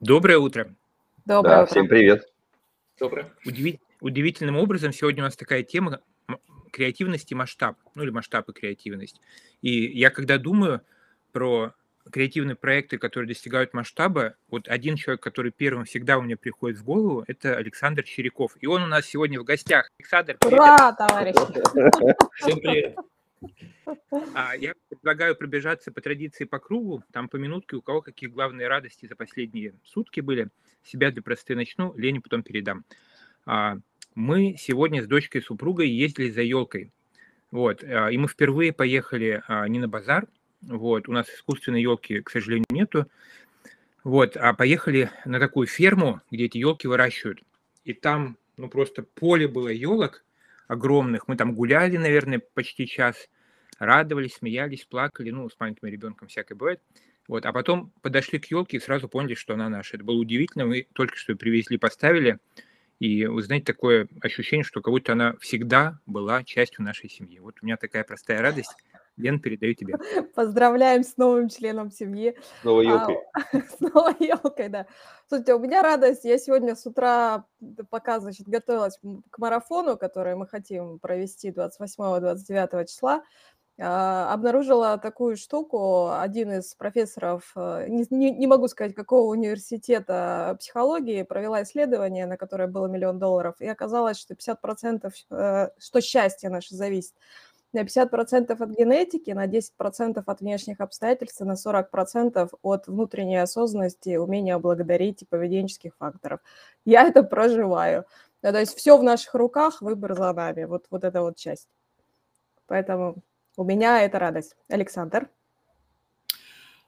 Доброе утро. Доброе Да, утро. всем привет. Доброе. Удиви- Удивительным образом сегодня у нас такая тема креативность и масштаб, ну или масштаб и креативность. И я когда думаю про креативные проекты, которые достигают масштаба, вот один человек, который первым всегда у меня приходит в голову, это Александр Черяков. И он у нас сегодня в гостях. Александр, привет. Ура, товарищи! Всем привет. А, Я предлагаю пробежаться по традиции по кругу, там по минутке, у кого какие главные радости за последние сутки были. Себя для просты начну, Лене потом передам. А, Мы сегодня с дочкой и супругой ездили за елкой. Вот, а, и мы впервые поехали а, не на базар, вот, у нас искусственной елки, к сожалению, нету, вот, а поехали на такую ферму, где эти елки выращивают. И там, ну, просто поле было елок огромных. Мы там гуляли, наверное, почти час, радовались, смеялись, плакали, ну, с маленьким ребенком всякое бывает. Вот, а потом подошли к елке и сразу поняли, что она наша. Это было удивительно. Мы только что привезли, поставили. И вы знаете, такое ощущение, что как будто она всегда была частью нашей семьи. Вот у меня такая простая радость. Лен, передаю тебе. Поздравляем с новым членом семьи. С новой А, елкой. С новой елкой, да. Слушайте, у меня радость. Я сегодня с утра, пока, значит, готовилась к марафону, который мы хотим провести 28-29 числа, а, обнаружила такую штуку. Один из профессоров, э, не, не- не могу сказать, какого университета психологии, провела исследование, на которое было миллион долларов, и оказалось, что 50%, э, что счастье наше зависит на 50% от генетики, на 10% от внешних обстоятельств на 40% от внутренней осознанности, умения благодарить и поведенческих факторов. Я это проживаю. Ну, то есть все в наших руках, выбор за нами. Вот, вот эта вот часть. Поэтому у меня это радость. Александр.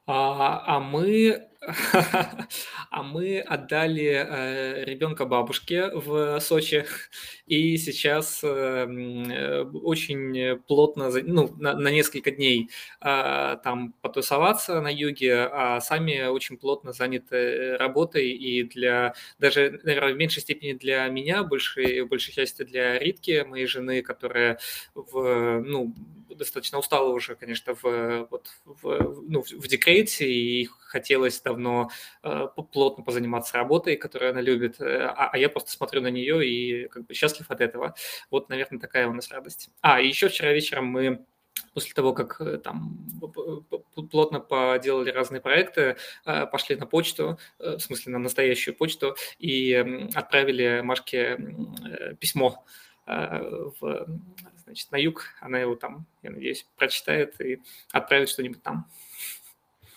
А, а мы, а мы отдали э, ребенка бабушке в Сочи, и сейчас э, м, э, очень плотно, ну, на, на несколько дней а, там потусоваться на юге, а сами очень плотно заняты работой, и для, даже, наверное, в меньшей степени для меня, большей, в большей части для Ритки, моей жены, которая в, ну, достаточно устала уже, конечно, в, вот, в, ну, в декрете, и хотелось давно э, плотно позаниматься работой, которую она любит, э, а, а я просто смотрю на нее и как бы счастлив от этого. Вот, наверное, такая у нас радость. А, еще вчера вечером мы после того, как э, там плотно поделали разные проекты, э, пошли на почту, э, в смысле на настоящую почту, и отправили Машке э, письмо э, в, значит, на юг. Она его там, я надеюсь, прочитает и отправит что-нибудь там.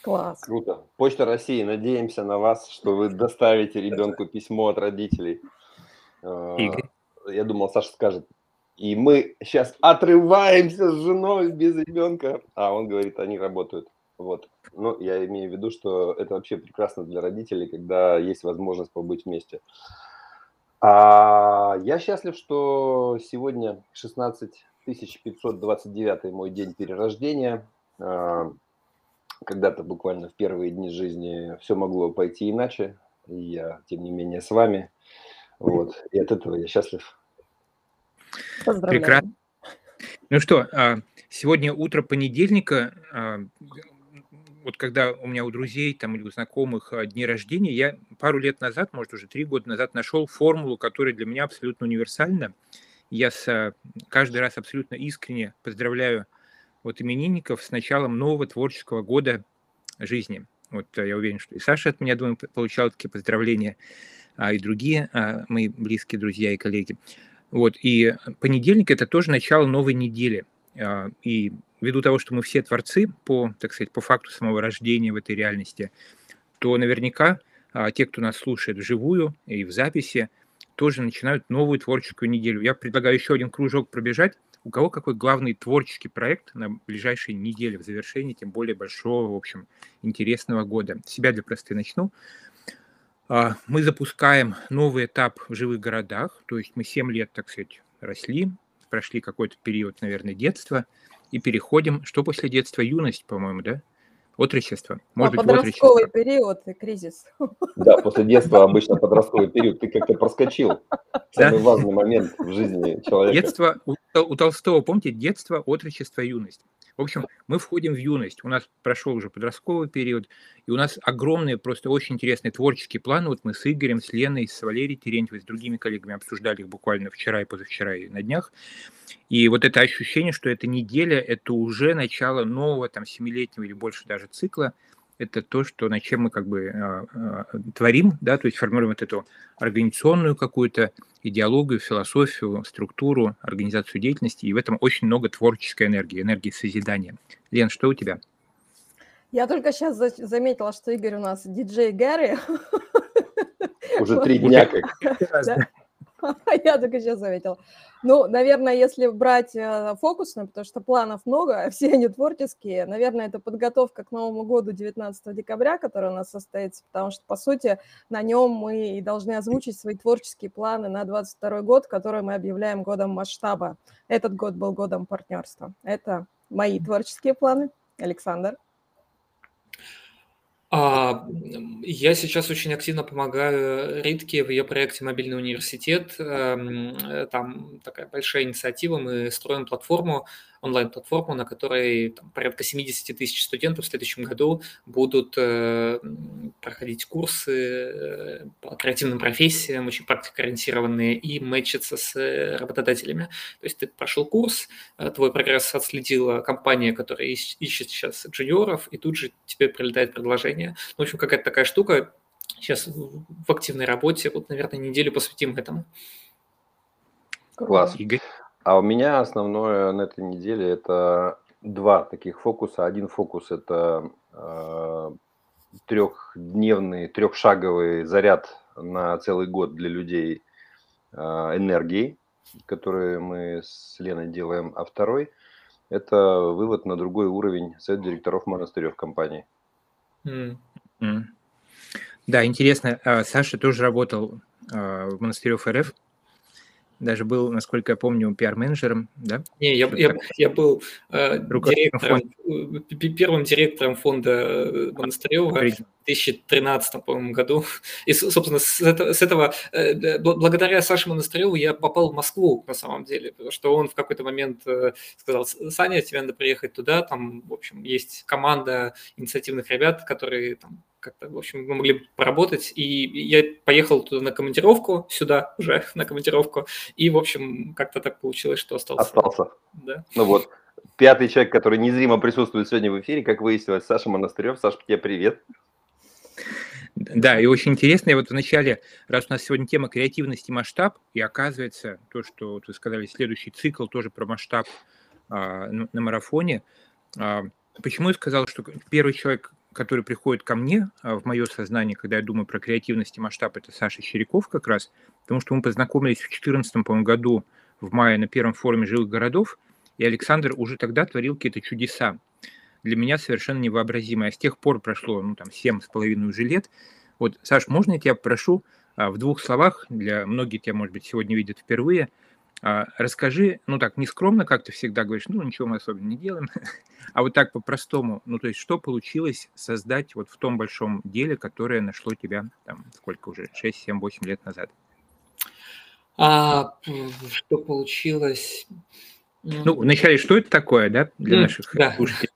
Класс. Круто. Почта России, надеемся на вас, что вы доставите ребенку письмо от родителей. Э, Игорь. Я думал, Саша скажет. И мы сейчас отрываемся с женой без ребенка. А он говорит, они работают. Вот. Ну, я имею в виду, что это вообще прекрасно для родителей, когда есть возможность побыть вместе. А я счастлив, что сегодня 16 529 мой день перерождения. А, Когда-то буквально в первые дни жизни все могло пойти иначе, и я, тем не менее, с вами. Вот. И от этого я счастлив. Поздравляю. Прекрасно. Ну что, а, сегодня утро понедельника, а, вот когда у меня у друзей там или у знакомых а, дни рождения, я пару лет назад, может уже три года назад, нашел формулу, которая для меня абсолютно универсальна. Я с, каждый раз абсолютно искренне поздравляю вот именинников с началом нового творческого года жизни. Вот а, я уверен, что и Саша от меня, думаю, получал такие поздравления, а и другие а, мои близкие друзья и коллеги. Вот, и понедельник – это тоже начало новой недели. А, И ввиду того, что мы все творцы по, так сказать, по факту самого рождения в этой реальности, то наверняка а, те, кто нас слушает вживую и в записи, тоже начинают новую творческую неделю. Я предлагаю еще один кружок пробежать. У кого какой главный творческий проект на ближайшей неделе в завершении, тем более большого, в общем, интересного года? Себя для просты начну. А, Мы запускаем новый этап в живых городах, то есть мы 7 лет, так сказать, росли, прошли какой-то период, наверное, детства, и переходим, что после детства, юность, по-моему, да? Отрочество. Может а быть, подростковый отрочество. период и кризис. Да, после детства обычно подростковый период. Ты как-то проскочил. Самый важный момент в жизни человека. Детство, у, у Толстого, помните, детство, отрочество, юность. В общем, мы входим в юность. У нас прошел уже подростковый период, и у нас огромные, просто очень интересные творческие планы. Вот мы с Игорем, с Леной, с Валерией Терентьевой, с другими коллегами обсуждали их буквально вчера и позавчера и на днях. И вот это ощущение, что эта неделя – это уже начало нового, там, семилетнего или больше даже цикла – это то, что, над чем мы как бы э, э, творим, да, то есть формируем вот эту организационную какую-то идеологию, философию, структуру, организацию деятельности, и в этом очень много творческой энергии, энергии созидания. Лен, что у тебя? Я только сейчас за- заметила, что Игорь у нас диджей Гарри. Уже три дня как. Я только сейчас заметила. Ну, наверное, если брать э, фокусно, потому что планов много, все они творческие, наверное, это подготовка к Новому году 19 декабря, который у нас состоится, потому что, по сути, на нем мы и должны озвучить свои творческие планы на 22 год, который мы объявляем годом масштаба. Этот год был годом партнерства. Это мои творческие планы. Александр. А, я сейчас очень активно помогаю Ритке в ее проекте «Мобильный университет». Эм, э, там такая большая инициатива. Мы строим платформу онлайн-платформу, на которой там, порядка 70 тысяч студентов в следующем году будут э, проходить курсы э, по креативным профессиям, очень практикоориентированные, и мэчиться с э, работодателями. То есть ты прошел курс, э, твой прогресс отследила компания, которая ищет сейчас джуниоров, и тут же тебе прилетает предложение. В общем, какая-то такая штука. Сейчас в активной работе, вот, наверное, неделю посвятим этому. Класс. Игорь? А у меня основное на этой неделе это два таких фокуса. Один фокус это э, трехдневный, трехшаговый заряд на целый год для людей э, энергии, который мы с Леной делаем. А второй это вывод на другой уровень совет директоров монастырей в компании. Mm. Mm. Да, интересно. А, Саша тоже работал а, в монастырев РФ даже был, насколько я помню, пиар-менеджером, да? Не, я, я, я был э, директором, фонда. Э, первым директором фонда э, Монастырева в 2013, по-моему, году. И, собственно, с этого, с этого э, благодаря Саше Монастыреву я попал в Москву, на самом деле, потому что он в какой-то момент сказал, Саня, тебе надо приехать туда, там, в общем, есть команда инициативных ребят, которые там как-то, в общем, мы могли поработать. И я поехал туда на командировку, сюда уже на командировку, и, в общем, как-то так получилось, что остался. Остался. Да. Ну вот, пятый человек, который незримо присутствует сегодня в эфире, как выяснилось, Саша Монастырев. Саша, тебе привет. Да, и очень интересно, я вот вначале, раз у нас сегодня тема креативности масштаб, и оказывается, то, что вот вы сказали, следующий цикл тоже про масштаб а, на марафоне, а, почему я сказал, что первый человек, который приходит ко мне а, в мое сознание, когда я думаю про креативность и масштаб, это Саша Черяков как раз, потому что мы познакомились в 2014 году в мае на первом форуме жилых городов, и Александр уже тогда творил какие-то чудеса. Для меня совершенно невообразимые. А с тех пор прошло, ну, там, семь с половиной уже лет. Вот, Саш, можно я тебя прошу а, в двух словах, для многих тебя, может быть, сегодня видят впервые – расскажи, ну так, нескромно, как ты всегда говоришь, ну ничего мы особенно не делаем, а вот так по-простому, ну то есть что получилось создать вот в том большом деле, которое нашло тебя, там, сколько уже, 6, 7, 8 лет назад? А, что получилось? Ну, вначале, что это такое, да, для наших да. слушателей?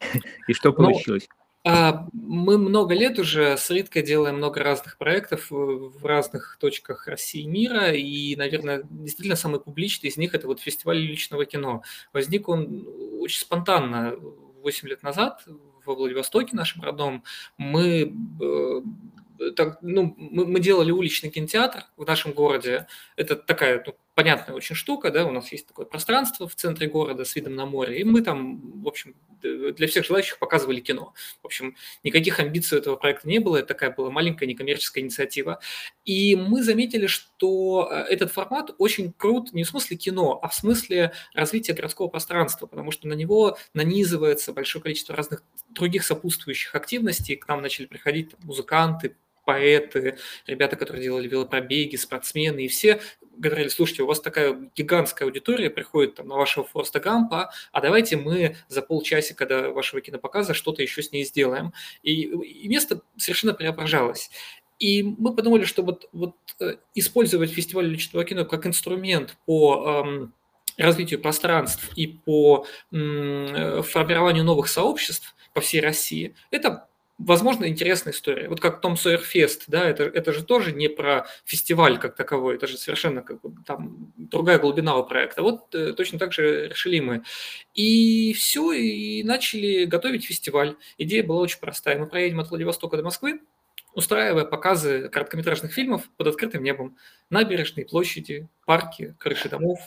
И что ну, получилось? Ну, а, мы много лет уже с Риткой делаем много разных проектов в разных точках России и мира, и, наверное, действительно самый публичный из них – это вот фестиваль личного кино. Возник он очень спонтанно 8 лет назад во Владивостоке, нашем родном. Мы э, так, ну, мы, мы делали уличный кинотеатр в нашем городе. Это такая ну, понятная очень штука, да, у нас есть такое пространство в центре города с видом на море, и мы там, в общем, для всех желающих показывали кино. В общем, никаких амбиций у этого проекта не было, это такая была маленькая некоммерческая инициатива. И мы заметили, что э, этот формат очень крут не в смысле кино, а в смысле развития городского пространства, потому что на него нанизывается большое количество разных других сопутствующих активностей. К нам начали приходить музыканты, поэты, ребята, которые делали велопробеги, спортсмены, и все говорили, слушайте, у вас такая гигантская аудитория приходит там, на вашего Форста Гампа, а давайте мы за полчасика до вашего кинопоказа что-то еще с ней сделаем. И, и место совершенно преображалось. И мы подумали, что вот, вот э, использовать фестиваль личного кино как инструмент по эм, развитию пространств и по м, формированию новых сообществ по всей России, это возможно, интересная история. Вот как Том Сойер Фест, да, это, это же тоже не про фестиваль как таковой, это же совершенно как бы, там другая глубина у проекта. Вот э, точно так же решили мы. И все, и начали готовить фестиваль. Идея была очень простая. Мы проедем от Владивостока до Москвы, устраивая показы короткометражных фильмов под открытым небом. Набережные, площади, парки, крыши домов,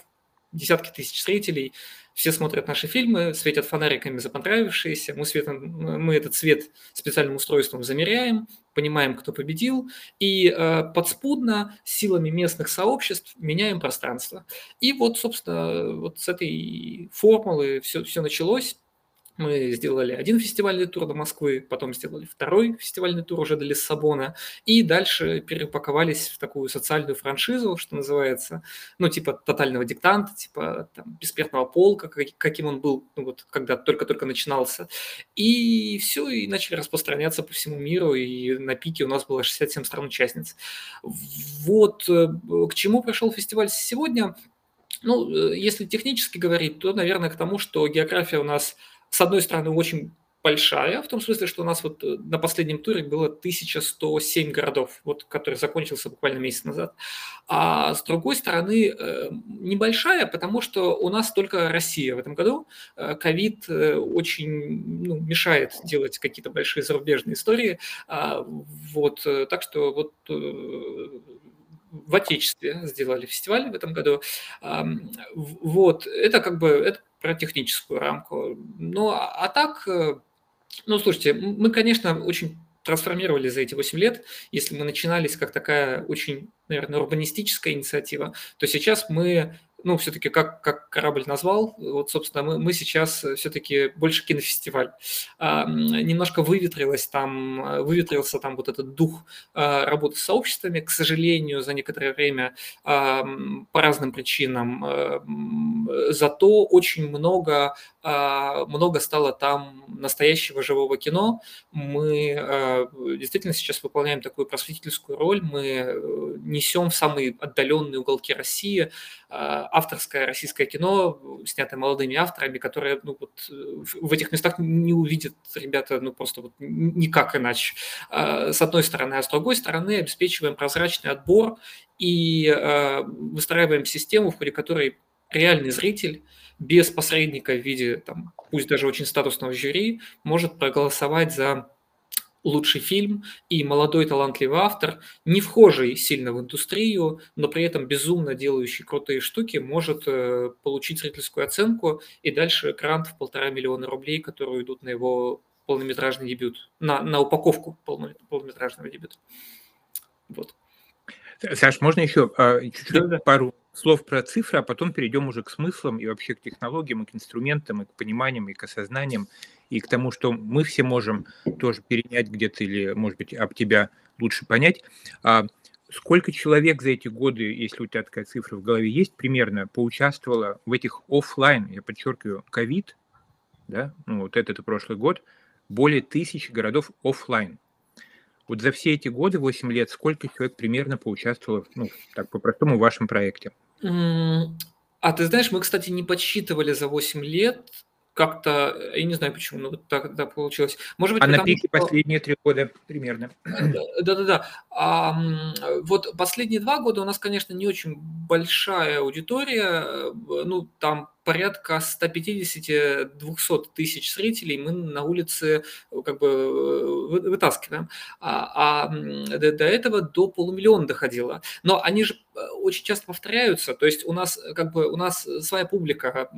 десятки тысяч зрителей. Все смотрят наши фильмы, светят фонариками за понравившиеся. Мы, светом, мы этот свет специальным устройством замеряем, понимаем, кто победил, и э, подспудно силами местных сообществ меняем пространство. И вот, собственно, вот с этой формулы все, все началось. Мы сделали один фестивальный тур до Москвы, потом сделали второй фестивальный тур уже до Лиссабона, и дальше перепаковались в такую социальную франшизу, что называется, ну, типа тотального диктанта, типа там, бессмертного полка, каким он был, ну, вот, когда только-только начинался. И все, и начали распространяться по всему миру, и на пике у нас было 67 стран-участниц. Вот э, к чему пришел фестиваль сегодня? Ну, э, если технически говорить, то, наверное, к тому, что география у нас с одной стороны, очень большая, в том смысле, что у нас вот э, на последнем туре было 1107 городов, вот, который закончился буквально месяц назад. А с другой стороны, э, небольшая, потому что у нас только Россия в этом году. Э, ковид очень ну, мешает делать какие-то большие зарубежные истории. А, вот, так что вот в Отечестве сделали фестиваль в этом году. Вот, это как бы это про техническую рамку. Ну, а, а так, э, ну, слушайте, мы, конечно, очень трансформировали за эти 8 лет. Если мы начинались как такая очень, наверное, урбанистическая инициатива, то сейчас мы ну, все-таки как, как корабль назвал, вот, собственно, мы, мы сейчас все-таки больше кинофестиваль. А, немножко выветрилось там, выветрился там вот этот дух а, работы с сообществами, к сожалению, за некоторое время а, по разным причинам. А, зато очень много, много стало там настоящего живого кино. Мы а, действительно сейчас выполняем такую просветительскую роль, мы э, несем в самые отдаленные уголки России а, авторское российское кино, снятое молодыми авторами, которые ну, вот, в этих местах не увидят ребята ну, просто вот никак иначе. А, с одной стороны, а с другой стороны обеспечиваем прозрачный отбор и а, выстраиваем систему, в ходе которой реальный зритель без посредника в виде, там, пусть даже очень статусного жюри, может проголосовать за лучший фильм и молодой талантливый автор, не вхожий сильно в индустрию, но при этом безумно делающий крутые штуки, может э, получить зрительскую оценку и дальше грант в полтора миллиона рублей, которые идут на его полнометражный дебют, на, на упаковку полнометражного дебюта. Вот. Саш, можно еще а, чуть-чуть да, да. пару слов про цифры, а потом перейдем уже к смыслам и вообще к технологиям, и к инструментам, и к пониманиям, и к осознаниям, и к тому, что мы все можем тоже перенять где-то или, может быть, об тебя лучше понять. А сколько человек за эти годы, если у тебя такая цифра в голове есть, примерно поучаствовало в этих офлайн, я подчеркиваю, ковид, да, ну вот этот и прошлый год, более тысячи городов офлайн. Вот за все эти годы, 8 лет, сколько человек примерно поучаствовало, ну, так по-простому, в вашем проекте? А ты знаешь, мы, кстати, не подсчитывали за 8 лет, как-то, я не знаю почему, но вот так, получилось. Может быть, а потому, на пике что... последние три года примерно. Да-да-да. А, вот последние два года у нас, конечно, не очень большая аудитория. Э, ну, там порядка 150-200 тысяч зрителей мы на улице э, как бы э, вытаскиваем. А, а до, до этого до полумиллиона доходило. Но они же э, очень часто повторяются. То есть у нас как бы у нас своя публика.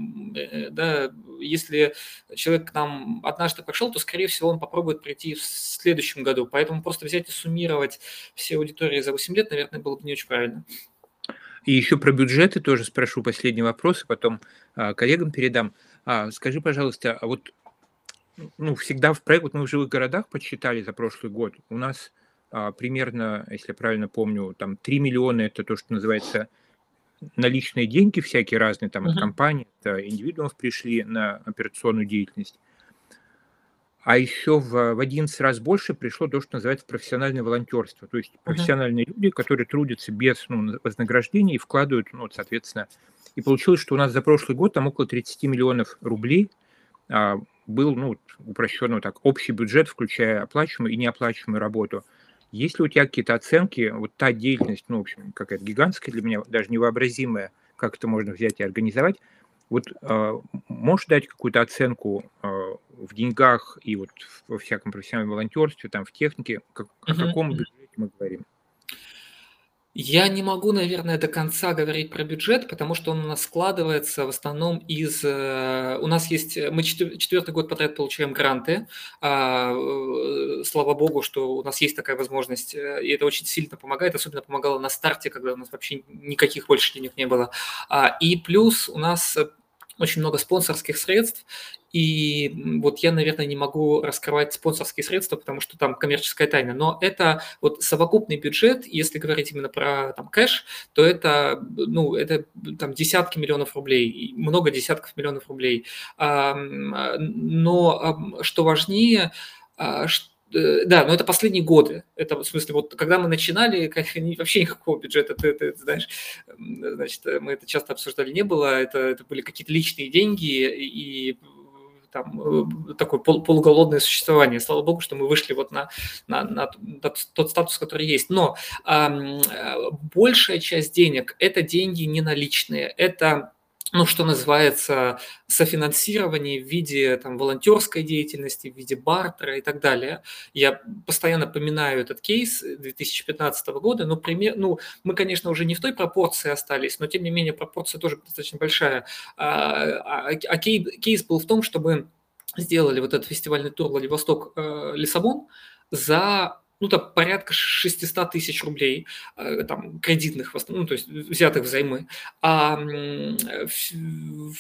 Да, если человек к нам однажды пошел, то, скорее всего, он попробует прийти в следующем году. Поэтому просто взять и суммировать все аудитории за 8 лет, наверное, было бы не очень правильно. И еще про бюджеты тоже спрошу последний вопрос, и потом а, коллегам передам. А, скажи, пожалуйста, а вот ну, всегда в проект, вот мы в живых городах подсчитали за прошлый год, у нас а, примерно, если я правильно помню, там 3 миллиона это то, что называется наличные деньги всякие разные, там, от компаний, от индивидуумов пришли на операционную деятельность. А еще в, в 11 раз больше пришло то, что называется профессиональное волонтерство. То есть профессиональные uh-huh. люди, которые трудятся без ну, вознаграждения и вкладывают, ну, соответственно. И получилось, что у нас за прошлый год там около 30 миллионов рублей а, был, ну, упрощенно так, общий бюджет, включая оплачиваемую и неоплачиваемую работу. Есть ли у тебя какие-то оценки, вот та деятельность, ну, в общем, какая-то гигантская для меня, даже невообразимая, как это можно взять и организовать, вот э, можешь дать какую-то оценку э, в деньгах и вот во всяком профессиональном волонтерстве, там в технике, как, о каком бюджете мы говорим? Я не могу, наверное, до конца говорить про бюджет, потому что он у нас складывается в основном из... Э, у нас есть... Мы четвертый год подряд получаем гранты. А, э, слава богу, что у нас есть такая возможность. Э, и это очень сильно помогает. Особенно помогало на старте, когда у нас вообще никаких больше денег не было. А, и плюс у нас очень много спонсорских средств, и вот я, наверное, не могу раскрывать спонсорские средства, потому что там коммерческая тайна. Но это вот совокупный бюджет, если говорить именно про там, кэш, то это, ну, это там десятки миллионов рублей, много десятков миллионов рублей. Но что важнее, а, Э, да, но это последние годы. Это в смысле, вот когда мы начинали, вообще никакого бюджета, ты, ты, ты знаешь, значит, мы это часто обсуждали, не было. Это, это были какие-то личные деньги и там э, такое пол, полуголодное существование. Слава богу, что мы вышли вот на, на, на тот статус, который есть. Но э, большая часть денег – это деньги не наличные, это ну, что называется, софинансирование в виде там, волонтерской деятельности, в виде бартера и так далее. Я постоянно поминаю этот кейс 2015 года, но пример, ну, мы, конечно, уже не в той пропорции остались, но тем не менее пропорция тоже достаточно большая. А, а, а кейс был в том, чтобы сделали вот этот фестивальный тур Владивосток-Лиссабон э, за ну, там порядка 600 тысяч рублей, э, там, кредитных, ну, то есть взятых взаймы. А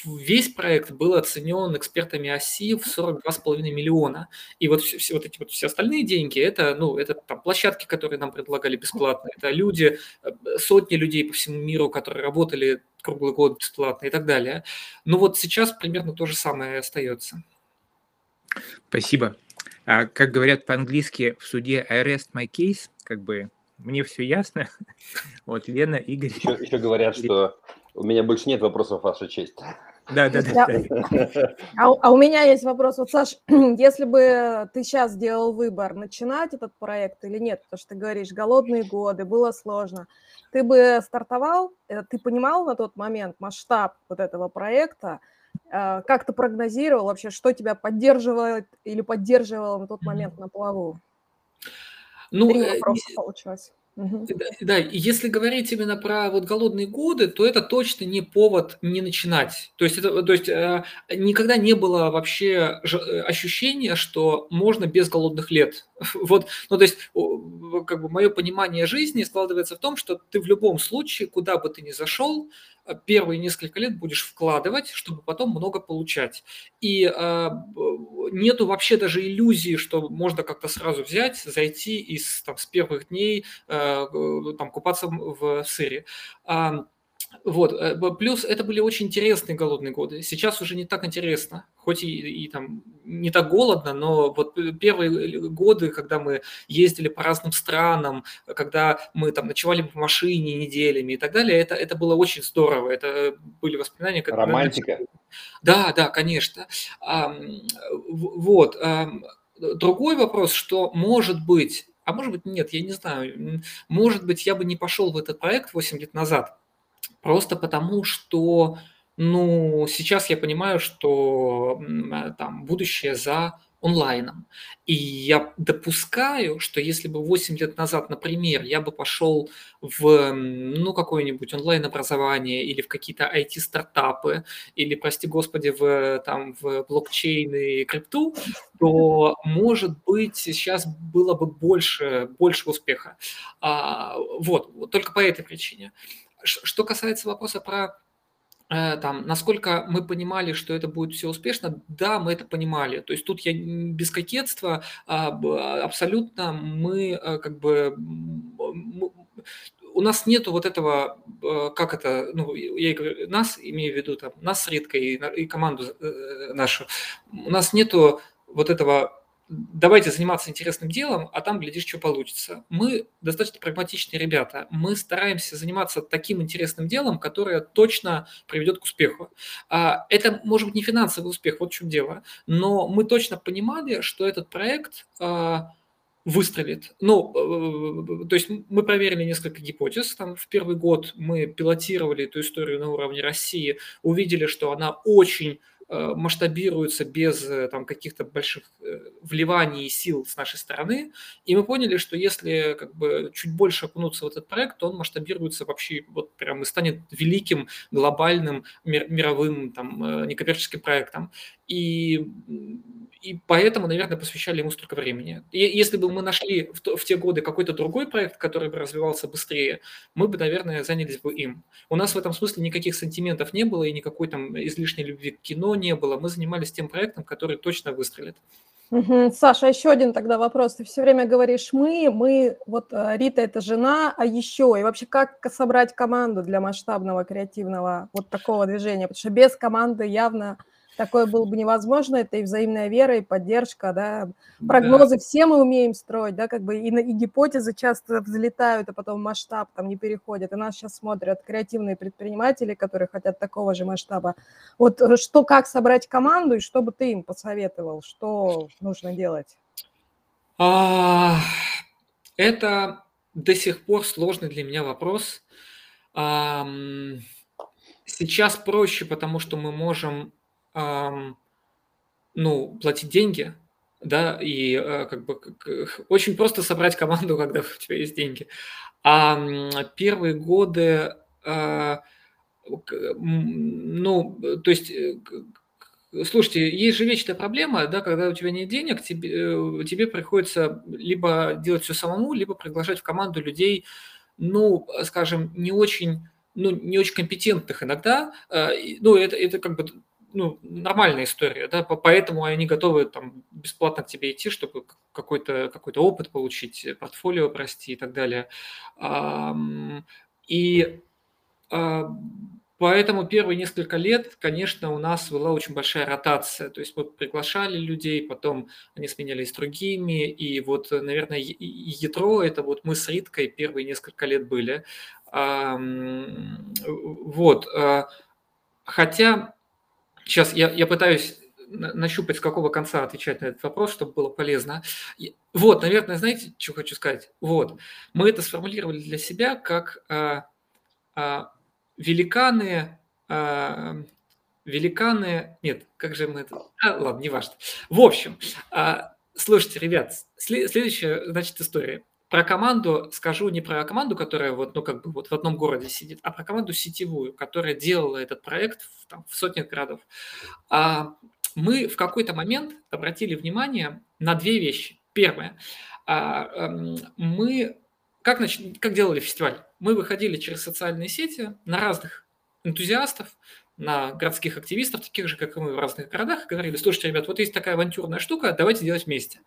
весь проект был оценен экспертами ОСИ в 42,5 миллиона. И вот все, вот эти вот все остальные деньги, это, ну, это там площадки, которые нам предлагали бесплатно, это люди, э, сотни людей по всему миру, которые работали круглый год бесплатно и так далее. Ну вот сейчас примерно то же самое остается. Спасибо. А, как говорят по-английски в суде I rest my case, как бы мне все ясно. Вот Лена, Игорь. Еще, еще говорят, что у меня больше нет вопросов, Ваша честь. Да, да, да. да. А, а у меня есть вопрос. Вот, Саш, если бы ты сейчас сделал выбор, начинать этот проект или нет, потому что ты говоришь, голодные годы, было сложно, ты бы стартовал, э, ты понимал на тот момент масштаб вот этого проекта, как ты прогнозировал вообще, что тебя поддерживает или поддерживало на тот момент на плаву? Ну, Три э, вопроса получилось. Да, да, если говорить именно про вот голодные годы, то это точно не повод не начинать. То есть, это, то есть э, никогда не было вообще э, ощущения, что можно без голодных лет. Вот, ну то есть, как бы мое понимание жизни складывается в том, что ты в любом случае, куда бы ты ни зашел, первые несколько лет будешь вкладывать, чтобы потом много получать. И э, нету вообще даже иллюзии, что можно как-то сразу взять, зайти и с, там, с первых дней э, там, купаться в сыре. Вот, э, плюс это были очень интересные голодные годы. Сейчас уже не так интересно, хоть и, и там не так голодно, но вот первые годы, когда мы ездили по разным странам, когда мы там ночевали по машине неделями и так далее, это, это было очень здорово. Это были воспоминания. Как Романтика. Да, да, конечно. Вот. Другой вопрос, что может быть, а может быть нет, я не знаю, может быть я бы не пошел в этот проект 8 лет назад, Просто потому, что, ну, сейчас я понимаю, что э, там будущее за онлайном. И я допускаю, что если бы 8 лет назад, например, я бы пошел в ну, какое-нибудь онлайн-образование или в какие-то IT-стартапы, или, прости господи, в, там, в блокчейн и крипту, то, может быть, сейчас было бы больше, больше успеха. А, вот, только по этой причине. Что касается вопроса про э, там, насколько мы понимали, что это будет все успешно, да, мы это понимали. То есть тут я без кокетства, а, абсолютно мы э, как бы у нас нету вот этого, э, как это, ну, я говорю, нас, имею в виду, там, нас Риткой и, и команду нашу, у нас нету вот этого давайте заниматься интересным делом, а там, глядишь, что получится. Мы достаточно прагматичные ребята. Мы стараемся заниматься таким интересным делом, которое точно приведет к успеху. А, это может быть не финансовый успех, вот в чем дело. Но мы точно понимали, что этот проект а, выстрелит. Ну, э, то есть мы проверили несколько гипотез. Там в первый год мы пилотировали эту историю на уровне России, увидели, что она очень Э, масштабируется без э, там, каких-то больших э, вливаний сил с нашей стороны. И мы поняли, что если как бы, чуть больше окунуться в этот проект, то он масштабируется вообще вот прям и станет великим глобальным мировым там, некоммерческим проектом. И и поэтому, наверное, посвящали ему столько времени. И если бы мы нашли в, в те годы какой-то другой проект, который бы развивался быстрее, мы бы, наверное, занялись бы им. У нас в этом смысле никаких сантиментов не было и никакой там излишней любви к кино не было. Мы занимались тем проектом, который точно выстрелит. Саша, еще один тогда вопрос. Ты все время говоришь «мы», «мы», вот э, Рита – это жена, а еще, и вообще как собрать команду для масштабного креативного вот такого движения? Потому что без команды явно такое было бы невозможно, это и взаимная вера, и поддержка, да, прогнозы да. все мы умеем строить, да, как бы и, и гипотезы часто взлетают, а потом масштаб там не переходит, и нас сейчас смотрят креативные предприниматели, которые хотят такого же масштаба. Вот э, что, как собрать команду, и что бы ты им посоветовал, что нужно делать? А, это до сих пор сложный для меня вопрос. Сейчас проще, потому что мы можем ну, платить деньги, да, и э, как бы очень просто собрать команду, когда у тебя есть деньги. А первые годы, э, ну, то есть, э, слушайте, есть же вечная проблема, да, когда у тебя нет денег, тебе, тебе приходится либо делать все самому, либо приглашать в команду людей, ну, скажем, не очень ну, не очень компетентных иногда, ну, это, это как бы ну, нормальная история, да, поэтому они готовы там бесплатно к тебе идти, чтобы какой-то какой опыт получить, портфолио прости и так далее. И а, поэтому первые несколько лет, конечно, у нас была очень большая ротация, то есть мы приглашали людей, потом они сменялись другими, и вот, наверное, ядро это вот мы с Риткой первые несколько лет были. Вот. А, хотя Сейчас я, я пытаюсь нащупать, с какого конца отвечать на этот вопрос, чтобы было полезно. Вот, наверное, знаете, что хочу сказать? Вот, мы это сформулировали для себя как а, а, великаны, а, великаны, нет, как же мы это, а, ладно, не важно. В общем, а, слушайте, ребят, следующая, значит, история про команду скажу не про команду, которая вот, ну, как бы вот в одном городе сидит, а про команду сетевую, которая делала этот проект в, там, в сотнях городов. А мы в какой-то момент обратили внимание на две вещи. Первое. А, эм, мы как, нач... как делали фестиваль? Мы выходили через социальные сети на разных энтузиастов, на городских активистов, таких же, как и мы в разных городах, и говорили, слушайте, ребят, вот есть такая авантюрная штука, давайте делать вместе.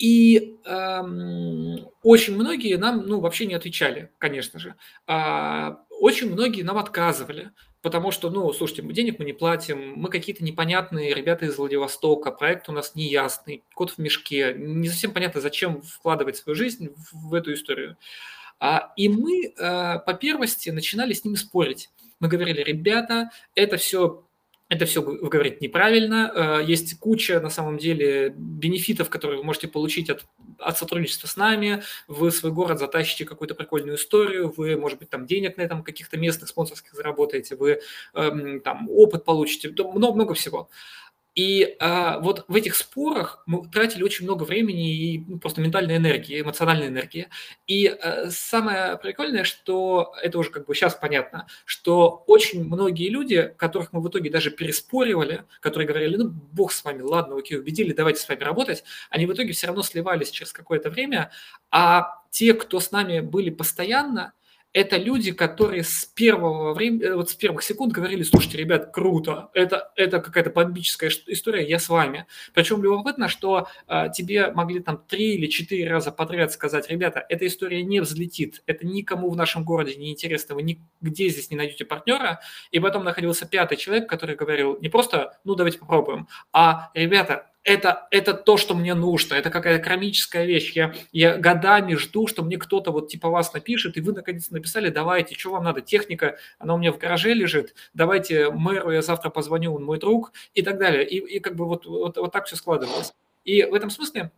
И эм, очень многие нам, ну, вообще не отвечали, конечно же. А, очень многие нам отказывали, потому что, ну, слушайте, мы денег мы не платим, мы какие-то непонятные ребята из Владивостока, проект у нас неясный, код в мешке, не совсем понятно, зачем вкладывать свою жизнь в, в эту историю. А, и мы а, по первости начинали с ними спорить. Мы говорили, ребята, это все это все вы говорите неправильно. Э, есть куча, на самом деле, бенефитов, которые вы можете получить от, от сотрудничества с нами. Вы в свой город затащите какую-то прикольную историю, вы, может быть, там денег на этом каких-то местных спонсорских заработаете, вы эм, там опыт получите, много-много всего. И а, вот в этих спорах мы тратили очень много времени и ну, просто ментальной энергии, эмоциональной энергии. И а, самое прикольное, что это уже как бы сейчас понятно, что очень многие люди, которых мы в итоге даже переспоривали, которые говорили, ну, бог с вами, ладно, окей, убедили, давайте с вами работать, они в итоге все равно сливались через какое-то время, а те, кто с нами были постоянно, это люди, которые с первого времени, э, вот с первых секунд говорили, слушайте, ребят, круто, это, это какая-то бомбическая история, я с вами. Причем любопытно, что э, тебе могли там три или четыре раза подряд сказать, ребята, эта история не взлетит, это никому в нашем городе не интересно, вы нигде здесь не найдете партнера, и потом находился пятый человек, который говорил не просто, ну давайте попробуем, а, ребята, это, это то, что мне нужно, это какая-то кармическая вещь. Я, я годами жду, что мне кто-то вот типа вас напишет, и вы наконец написали, давайте, что вам надо, техника, она у меня в гараже лежит, давайте мэру я завтра позвоню, он мой друг, и так далее. И, и как бы вот, вот, вот так все складывалось. И в этом смысле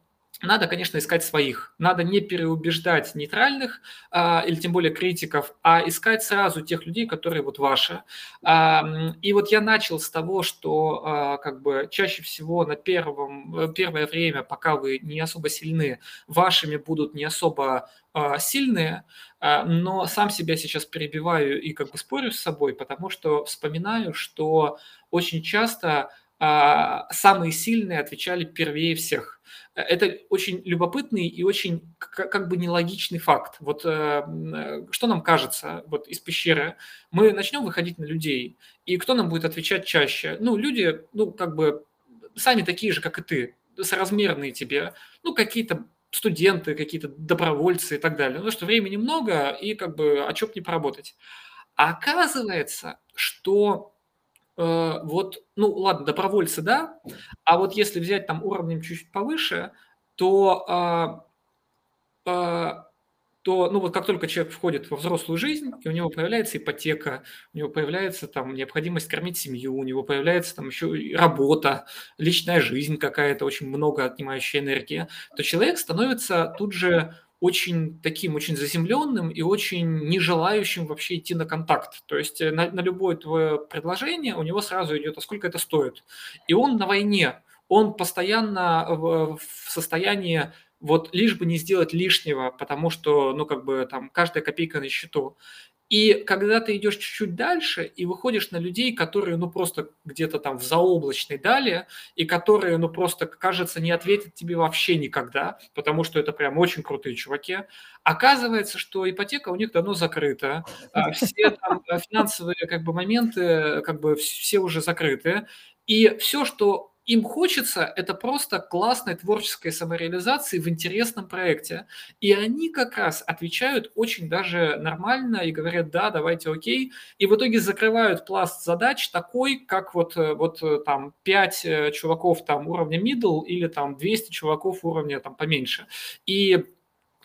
надо, конечно, искать своих. Надо не переубеждать нейтральных а, или тем более критиков, а искать сразу тех людей, которые вот ваши. А, и вот я начал с того, что а, как бы чаще всего на первом, э, первое время, пока вы не особо сильны, вашими будут не особо а, сильные, а, но сам себя сейчас перебиваю и как бы спорю с собой, потому что вспоминаю, что очень часто самые сильные отвечали первее всех. Это очень любопытный и очень как бы нелогичный факт. Вот э, э, что нам кажется вот из пещеры? Мы начнем выходить на людей, и кто нам будет отвечать чаще? Ну, люди, ну, как бы сами такие же, как и ты, соразмерные тебе, ну, какие-то студенты, какие-то добровольцы и так далее. Ну, что времени много, и как бы, а чё не поработать? А оказывается, что Э, вот, ну ладно, добровольцы, да, а вот если взять там уровнем чуть-чуть повыше, то, а, а, то, ну вот как только человек входит во взрослую жизнь, и у него появляется ипотека, у него появляется там необходимость кормить семью, у него появляется там еще работа, личная жизнь какая-то, очень много отнимающая энергии, то человек становится тут же очень таким, очень заземленным и очень не желающим вообще идти на контакт. То есть э, на, на любое твое предложение у него сразу идет, а сколько это стоит. И он на войне, он постоянно в, в состоянии вот лишь бы не сделать лишнего, потому что, ну, как бы там каждая копейка на счету. И когда ты идешь чуть-чуть дальше и выходишь на людей, которые, ну, просто где-то там в заоблачной дали, и которые, ну, просто, кажется, не ответят тебе вообще никогда, потому что это прям очень крутые чуваки, оказывается, что ипотека у них давно закрыта, а все там э, финансовые как бы моменты, как бы все уже закрыты, и все, что им хочется это просто классной творческой самореализации в интересном проекте. И они как раз отвечают очень даже нормально и говорят, да, давайте окей. И в итоге закрывают пласт задач такой, как вот, э, вот э, там 5 э, чуваков там уровня middle или там 200 чуваков уровня там поменьше. И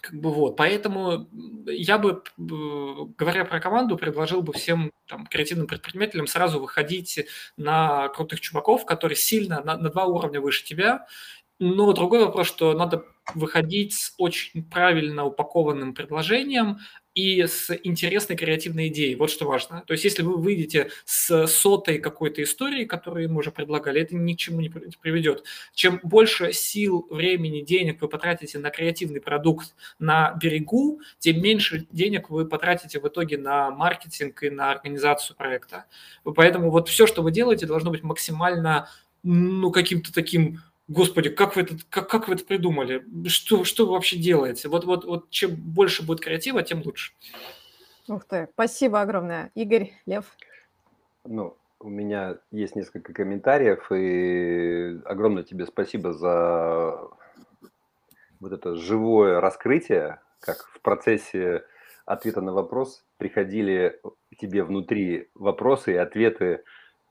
как бы вот, поэтому я бы, говоря про команду, предложил бы всем там, креативным предпринимателям сразу выходить на крутых чуваков, которые сильно на, на два уровня выше тебя. Но другой вопрос, что надо выходить с очень правильно упакованным предложением, и с интересной креативной идеей. Вот что важно. То есть, если вы выйдете с сотой какой-то истории, которую мы уже предлагали, это ни к чему не приведет. Чем больше сил, времени, денег вы потратите на креативный продукт на берегу, тем меньше денег вы потратите в итоге на маркетинг и на организацию проекта. Поэтому вот все, что вы делаете, должно быть максимально ну, каким-то таким Господи, как вы это, как, как вы это придумали? Что, что вы вообще делаете? Вот, вот, вот чем больше будет креатива, тем лучше. Ух ты, спасибо огромное. Игорь, Лев. Ну, у меня есть несколько комментариев, и огромное тебе спасибо за вот это живое раскрытие, как в процессе ответа на вопрос приходили тебе внутри вопросы и ответы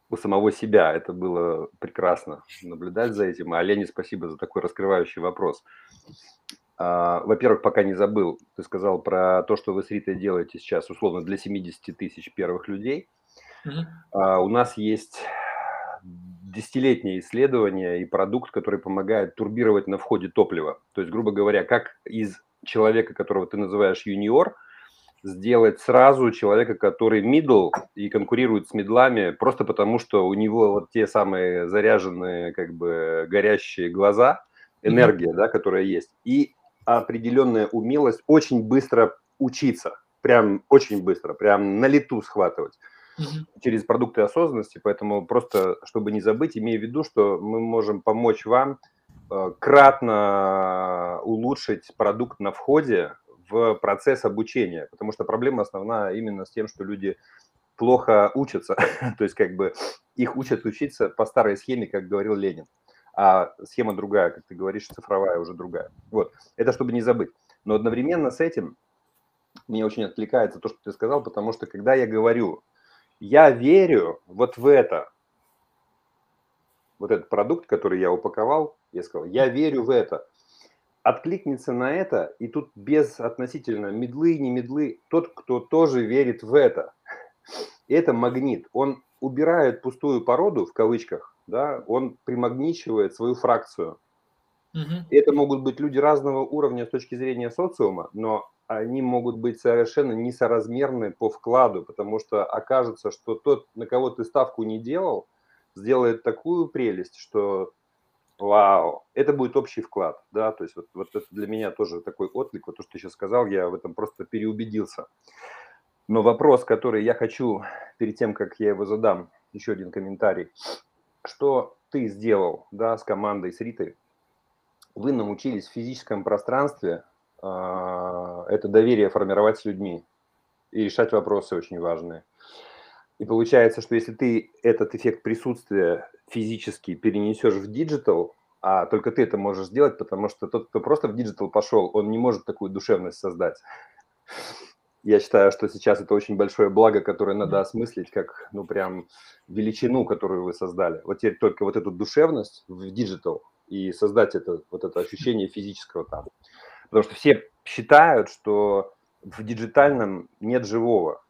у самого себя. Это было прекрасно наблюдать за этим. А Лене спасибо за такой раскрывающий вопрос. А, во-первых, пока не забыл, ты сказал про то, что вы с Ритой делаете сейчас, условно, для 70 тысяч первых людей. Mm-hmm. У нас есть десятилетнее исследование и продукт, который помогает турбировать на входе топлива. То есть, грубо говоря, как из человека, которого ты называешь юниор – сделать сразу человека, который middle и конкурирует с медлами, просто потому что у него вот те самые заряженные, как бы горящие глаза, энергия, да, которая есть, и определенная умелость очень быстро учиться, прям очень быстро, прям на лету схватывать mm-hmm. через продукты осознанности. Поэтому просто, чтобы не забыть, имея в виду, что мы можем помочь вам э, кратно улучшить продукт на входе в процесс обучения, потому что проблема основная именно с тем, что люди плохо учатся, то есть как бы их учат учиться по старой схеме, как говорил Ленин, а схема другая, как ты говоришь, цифровая уже другая. Вот, это чтобы не забыть. Но одновременно с этим мне очень отвлекается то, что ты сказал, потому что когда я говорю, я верю вот в это, вот этот продукт, который я упаковал, я сказал, я верю в это, откликнется на это, и тут без относительно медлы, не медлы, тот, кто тоже верит в это. это магнит. Он убирает пустую породу, в кавычках, да, он примагничивает свою фракцию. Угу. это могут быть люди разного уровня с точки зрения социума, но они могут быть совершенно несоразмерны по вкладу, потому что окажется, что тот, на кого ты ставку не делал, сделает такую прелесть, что вау, это будет общий вклад, да, то есть вот, вот это для меня тоже такой отклик, вот то, что ты сейчас сказал, я в этом просто переубедился. Но вопрос, который я хочу, перед тем, как я его задам, еще один комментарий, что ты сделал, да, с командой, с Ритой, вы научились в физическом пространстве э, это доверие формировать с людьми и решать вопросы очень важные. И получается, что если ты этот эффект присутствия физически перенесешь в digital, а только ты это можешь сделать, потому что тот, кто просто в digital пошел, он не может такую душевность создать. Я считаю, что сейчас это очень большое благо, которое надо осмыслить как, ну, прям величину, которую вы создали. Вот теперь только вот эту душевность в digital и создать это, вот это ощущение физического там. Потому что все считают, что в диджитальном нет живого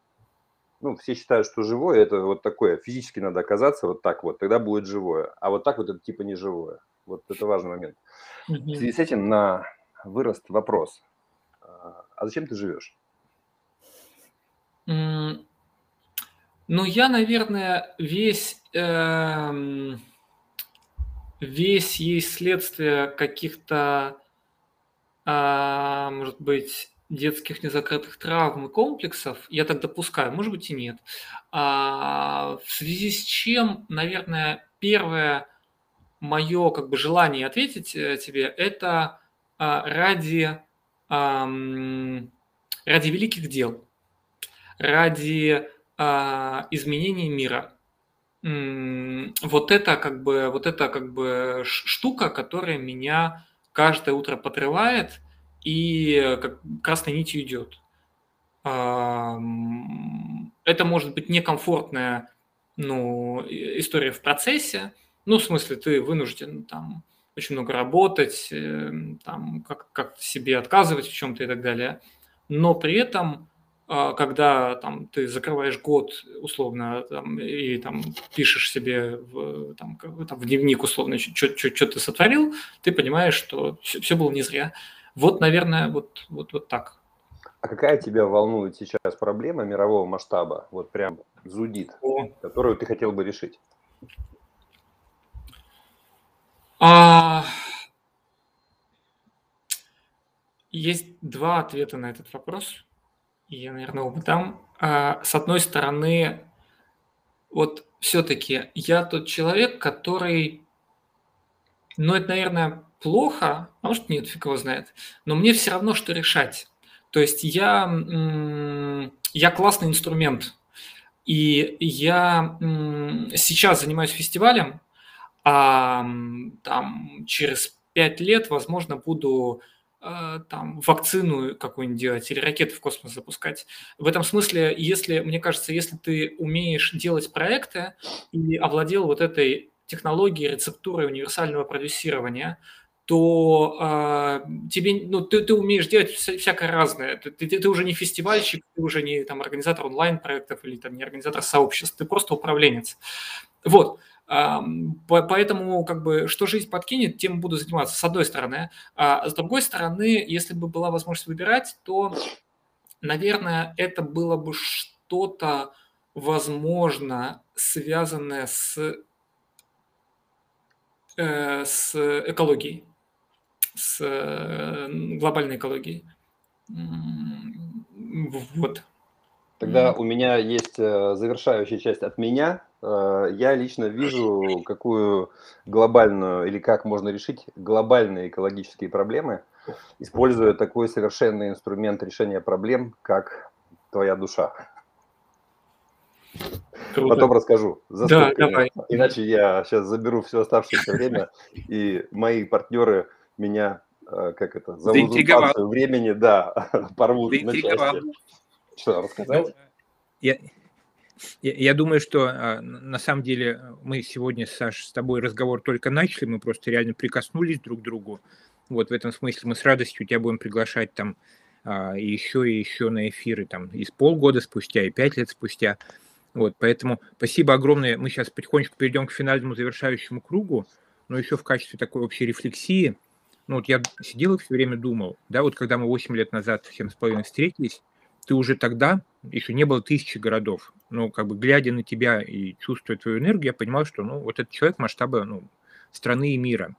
ну, все считают, что живое это вот такое, физически надо оказаться вот так вот, тогда будет живое. А вот так вот это типа не живое. Вот это важный момент. В связи с этим на вырост вопрос. А, а зачем ты живешь? Ну, я, наверное, весь, э, весь есть следствие каких-то, э, может быть, детских незакрытых травм и комплексов, я так допускаю, может быть и нет. А, в связи с чем, наверное, первое мое как бы желание ответить э, тебе, это а, ради, а, ради великих дел, ради а, изменения мира. Вот это как бы, вот это как бы штука, которая меня каждое утро подрывает – и как красной нитью идет. Это может быть некомфортная ну, история в процессе. Ну, в смысле, ты вынужден там очень много работать, эм, там, как, как себе отказывать в чем-то и так далее. Но при этом, а, когда там, ты закрываешь год условно там, и там, пишешь себе в, там, в дневник условно, что ты сотворил, ты понимаешь, что все, все было не зря. Вот, наверное, вот, вот, вот так. А какая тебя волнует сейчас проблема мирового масштаба, вот прям зудит, О. которую ты хотел бы решить? А... Есть два ответа на этот вопрос. Я, наверное, оба дам. А, с одной стороны, вот все-таки я тот человек, который, ну, это, наверное, плохо, а может нет, фиг его знает. Но мне все равно, что решать. То есть я, я классный инструмент. И я сейчас занимаюсь фестивалем, а там через пять лет, возможно, буду э, там вакцину какую-нибудь делать или ракеты в космос запускать. В этом смысле, если, мне кажется, если ты умеешь делать проекты и овладел вот этой технологией, рецептурой универсального продюсирования, то э, тебе, ну, ты, ты умеешь делать вся, всякое разное. Ты, ты, ты уже не фестивальщик, ты уже не там, организатор онлайн-проектов или там, не организатор сообществ, ты просто управленец. Вот. Поэтому, как бы, что жизнь подкинет, тем буду заниматься, с одной стороны. А с другой стороны, если бы была возможность выбирать, то, наверное, это было бы что-то, возможно, связанное с э, с экологией с э, глобальной экологией. Вот. Тогда у меня есть э, завершающая часть от меня. Э, я лично вижу, какую глобальную или как можно решить глобальные экологические проблемы. используя такой совершенный инструмент решения проблем, как твоя душа. Круто. Потом расскажу. За да, давай. Иначе я сейчас заберу все оставшееся время, и мои партнеры меня, э, как это, за узурпацию времени, да, порвут на части. Что, рассказать? Ну, я, я, я думаю, что а, на самом деле мы сегодня, Саш, с тобой разговор только начали, мы просто реально прикоснулись друг к другу. Вот в этом смысле мы с радостью тебя будем приглашать там а, еще и еще на эфиры там из полгода спустя, и пять лет спустя. Вот, поэтому спасибо огромное. Мы сейчас потихонечку перейдем к финальному завершающему кругу, но еще в качестве такой общей рефлексии. Ну вот я сидел и все время думал, да, вот когда мы 8 лет назад, 7,5 встретились, ты уже тогда, еще не было тысячи городов, но как бы глядя на тебя и чувствуя твою энергию, я понимал, что ну вот этот человек масштаба ну, страны и мира.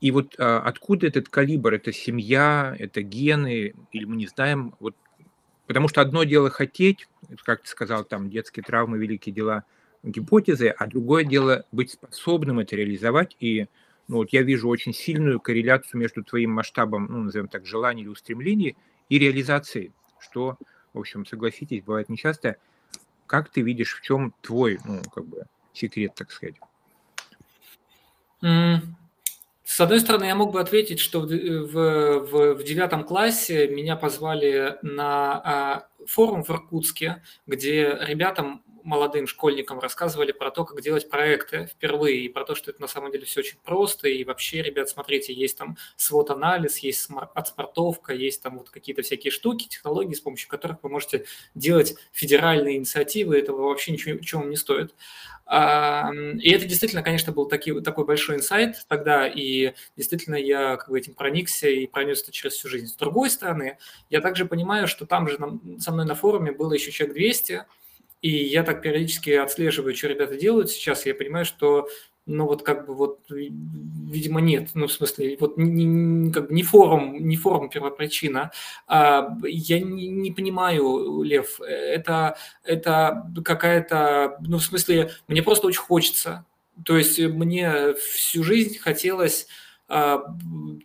И вот а, откуда этот калибр? Это семья, это гены, или мы не знаем, вот Потому что одно дело хотеть, как ты сказал, там детские травмы, великие дела, гипотезы, а другое дело быть способным это реализовать. И ну, вот я вижу очень сильную корреляцию между твоим масштабом, ну, назовем так, желаний или устремлений и реализацией, что, в общем, согласитесь, бывает нечасто. Как ты видишь, в чем твой, ну, как бы, секрет, так сказать? С одной стороны, я мог бы ответить, что в, в, в девятом классе меня позвали на а, форум в Иркутске, где ребятам молодым школьникам рассказывали про то, как делать проекты впервые, и про то, что это на самом деле все очень просто, и вообще, ребят, смотрите, есть там свод-анализ, есть отспортовка, есть там вот какие-то всякие штуки, технологии, с помощью которых вы можете делать федеральные инициативы, этого вообще ничего, ничего вам не стоит. И это действительно, конечно, был таки, такой большой инсайт тогда, и действительно я как бы этим проникся и пронес это через всю жизнь. С другой стороны, я также понимаю, что там же со мной на форуме было еще человек 200, и я так периодически отслеживаю, что ребята делают сейчас, и я понимаю, что ну вот как бы вот, видимо, нет. Ну, в смысле, вот не, не, как бы не форум, не форум первопричина. А, я не, не понимаю, Лев, это, это какая-то, ну, в смысле, мне просто очень хочется. То есть мне всю жизнь хотелось а,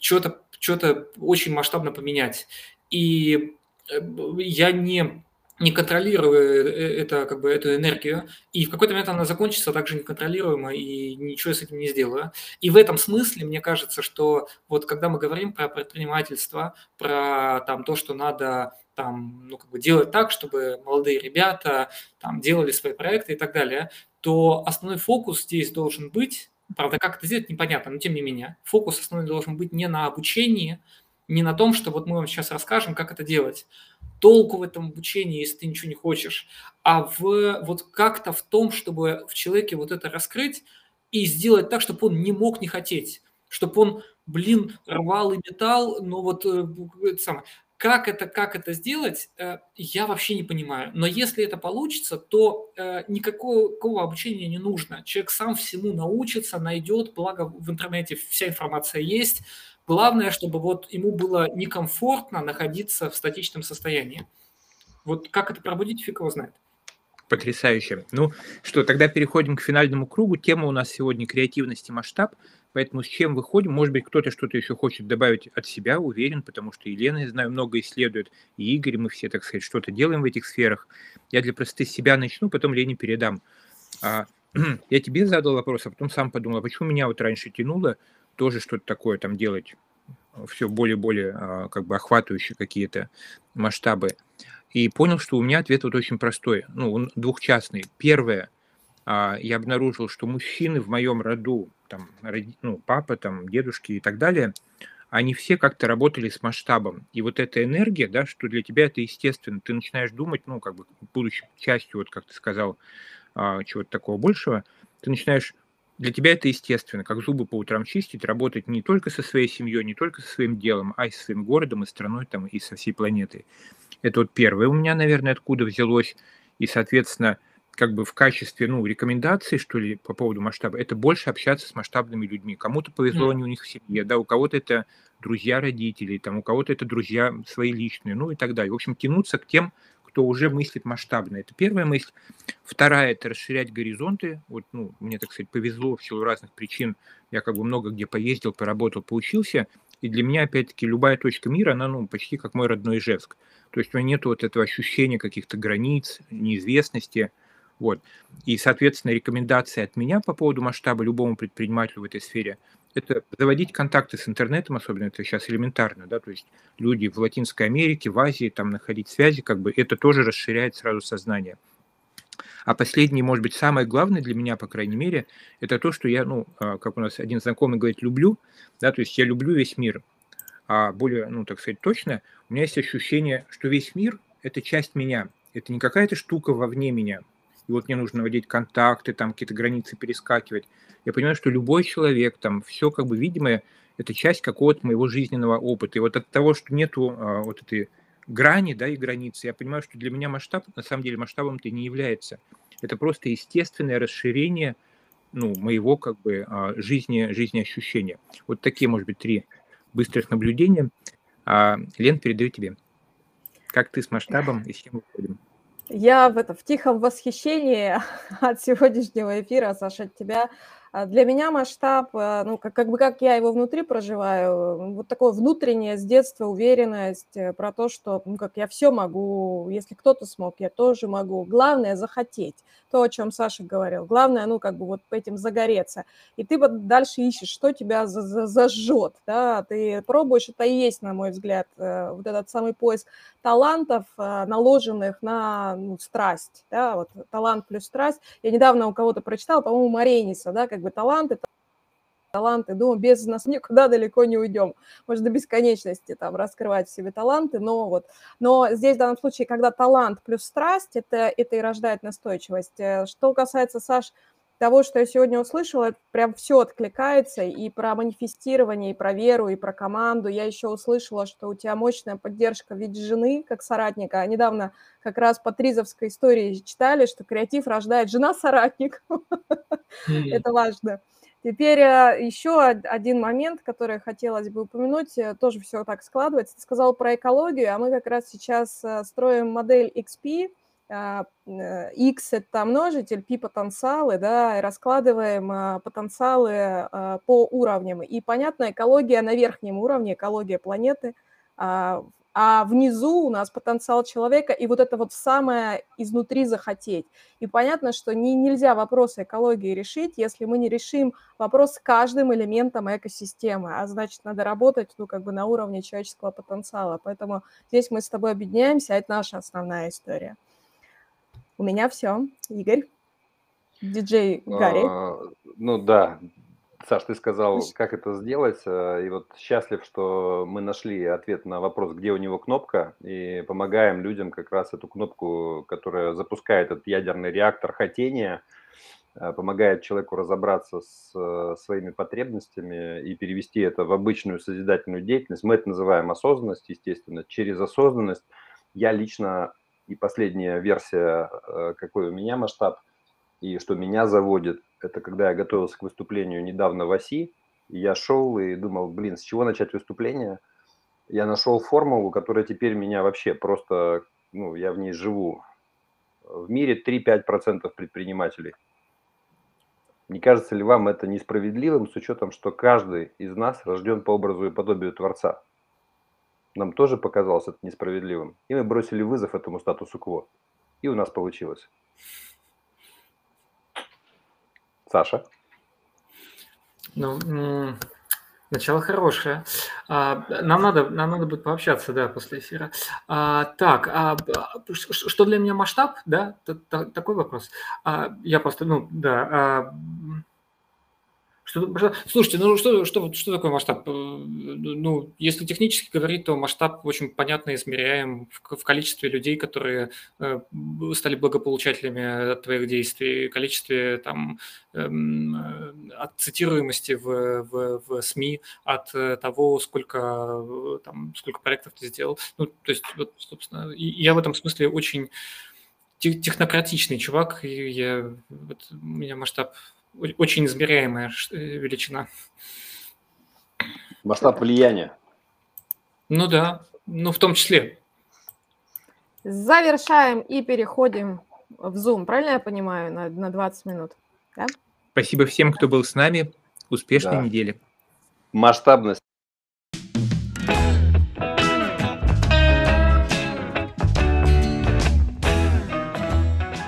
что-то что очень масштабно поменять. И э, я не не контролируя э, это, как бы, эту энергию, и в какой-то момент она закончится также неконтролируемо, и ничего с этим не сделаю. И в этом смысле мне кажется, что вот когда мы говорим про предпринимательство, про там, то, что надо там, ну, как бы делать так, чтобы молодые ребята там, делали свои проекты и так далее, то основной фокус здесь должен быть, правда, как это сделать, непонятно, но тем не менее, фокус основной должен быть не на обучении, не на том, что вот мы вам сейчас расскажем, как это делать. Толку в этом обучении, если ты ничего не хочешь, а в, вот как-то в том, чтобы в человеке вот это раскрыть и сделать так, чтобы он не мог не хотеть, чтобы он, блин, рвал и металл, но вот э, это самое. Как это, как это сделать, э, я вообще не понимаю. Но если это получится, то э, никакого обучения не нужно. Человек сам всему научится, найдет, благо в интернете вся информация есть, Главное, чтобы вот ему было некомфортно находиться в статичном состоянии. Вот как это пробудить, фиг его знает. Потрясающе. Ну что, тогда переходим к финальному кругу. Тема у нас сегодня креативность и масштаб. Поэтому с чем выходим? Может быть, кто-то что-то еще хочет добавить от себя, уверен, потому что Елена, я знаю, много исследует, и Игорь, мы все, так сказать, что-то делаем в этих сферах. Я для простоты себя начну, потом Лене передам. А, я тебе задал вопрос, а потом сам подумал, а почему меня вот раньше тянуло тоже что-то такое там делать, все более-более а, как бы охватывающие какие-то масштабы. И понял, что у меня ответ вот очень простой, ну, он двухчастный. Первое, а, я обнаружил, что мужчины в моем роду, там, ну, папа, там, дедушки и так далее, они все как-то работали с масштабом. И вот эта энергия, да, что для тебя это естественно, ты начинаешь думать, ну, как бы, будучи частью, вот как ты сказал, а, чего-то такого большего, ты начинаешь для тебя это естественно, как зубы по утрам чистить, работать не только со своей семьей, не только со своим делом, а и со своим городом, и страной, там, и со всей планетой. Это вот первое у меня, наверное, откуда взялось. И, соответственно, как бы в качестве, ну, рекомендаций, что ли, по поводу масштаба, это больше общаться с масштабными людьми. Кому-то повезло, mm. они у них в семье, да, у кого-то это друзья родителей, там, у кого-то это друзья свои личные, ну и так далее. В общем, тянуться к тем, кто уже мыслит масштабно. Это первая мысль. Вторая – это расширять горизонты. Вот, ну, мне, так сказать, повезло в силу разных причин. Я как бы много где поездил, поработал, поучился. И для меня, опять-таки, любая точка мира, она ну, почти как мой родной Ижевск. То есть у меня нет вот этого ощущения каких-то границ, неизвестности. Вот. И, соответственно, рекомендация от меня по поводу масштаба любому предпринимателю в этой сфере – это заводить контакты с интернетом, особенно это сейчас элементарно, да, то есть люди в Латинской Америке, в Азии, там находить связи, как бы это тоже расширяет сразу сознание. А последнее, может быть, самое главное для меня, по крайней мере, это то, что я, ну, а, как у нас один знакомый говорит, люблю, да, то есть я люблю весь мир. А более, ну, так сказать, точно, у меня есть ощущение, что весь мир – это часть меня. Это не какая-то штука вовне меня. И вот мне нужно наводить контакты, там какие-то границы перескакивать. Я понимаю, что любой человек, там, все как бы видимое, это часть какого-то моего жизненного опыта. И вот от того, что нету а, вот этой грани, да, и границы. Я понимаю, что для меня масштаб, на самом деле, масштабом-то не является. Это просто естественное расширение ну, моего как бы а, жизни, жизни ощущения. Вот такие, может быть, три быстрых наблюдения. А, Лен, передаю тебе. Как ты с масштабом и с чем выходим? Я в, это, в тихом восхищении от сегодняшнего эфира, Саша, от тебя. А для меня масштаб, э, ну, как, как бы как я его внутри проживаю, вот такое внутреннее с детства уверенность э, про то, что, ну, как я все могу, если кто-то смог, я тоже могу. Главное – захотеть. То, о чем Саша говорил. Главное, ну, как бы вот этим загореться. И ты вот дальше ищешь, что тебя за -за зажжет, да, ты пробуешь, это и есть, на мой взгляд, э, вот этот самый поиск талантов, наложенных на ну, страсть, да, вот талант плюс страсть. Я недавно у кого-то прочитала, по-моему, Марениса, да, как бы таланты, таланты. Думаю, без нас никуда далеко не уйдем. Можно до бесконечности там раскрывать в себе таланты, но вот. Но здесь в данном случае, когда талант плюс страсть, это, это и рождает настойчивость. Э, что касается, Саш, того, что я сегодня услышала, прям все откликается и про манифестирование, и про веру, и про команду. Я еще услышала, что у тебя мощная поддержка в виде жены, как соратника. Недавно как раз по Тризовской истории читали, что креатив рождает жена-соратник. Это важно. Теперь э, еще один момент, который хотелось бы упомянуть, э, тоже все так складывается. Ты сказал про экологию, а мы как раз сейчас э, строим модель XP, а, X – это множитель, P – потенциалы, да, и раскладываем а, потенциалы а, по уровням. И, понятно, экология на верхнем уровне, экология планеты, а внизу у нас потенциал человека, и вот это вот самое изнутри захотеть. И понятно, что не, нельзя вопросы экологии решить, если мы не решим вопрос с каждым элементом экосистемы, а значит, надо работать, ну, как бы на уровне человеческого потенциала. Поэтому здесь мы с тобой объединяемся, а это наша основная история. У меня все. Игорь, диджей Гарри. А, ну да, Саш, ты сказал, как это сделать, э, и вот счастлив, что мы нашли ответ на вопрос, где у него кнопка, и помогаем людям как раз эту кнопку, которая запускает этот ядерный реактор хотения, э, помогает человеку разобраться с э, своими потребностями и перевести это в обычную созидательную деятельность. Мы это называем осознанность, естественно. Через осознанность я лично и последняя версия, э, какой у меня масштаб, и что меня заводит, это когда я готовился к выступлению недавно в ОСИ, и я шел и думал, блин, с чего начать выступление? Я нашел формулу, которая теперь меня вообще просто, ну, я в ней живу. В мире 3-5% предпринимателей. Не кажется ли вам это несправедливым с учетом, что каждый из нас рожден по образу и подобию Творца? Нам тоже показалось это несправедливым, и мы бросили вызов этому статусу кво. И у нас получилось. Саша? Ну, начало хорошее. А, нам надо, нам надо будет пообщаться, да, после эфира. А, так, а, что для меня масштаб, да? Такой вопрос. Я просто, ну, да. Слушайте, ну что, что, что такое масштаб? Э, ну, если технически говорить, то масштаб очень понятно измеряем в, в количестве людей, которые э, стали благополучателями от твоих действий, количестве там эм, э, от цитируемости в, в, в СМИ, от того, сколько там сколько проектов ты сделал. Ну, то есть, вот, собственно, я в этом смысле очень технократичный чувак, и я, вот, у меня масштаб очень измеряемая э, величина. Масштаб влияния. Ну да, ну в том числе. Завершаем и переходим в Zoom, правильно я понимаю, на, на 20 минут? Да? Спасибо всем, кто был с нами. Успешной да. недели. Масштабность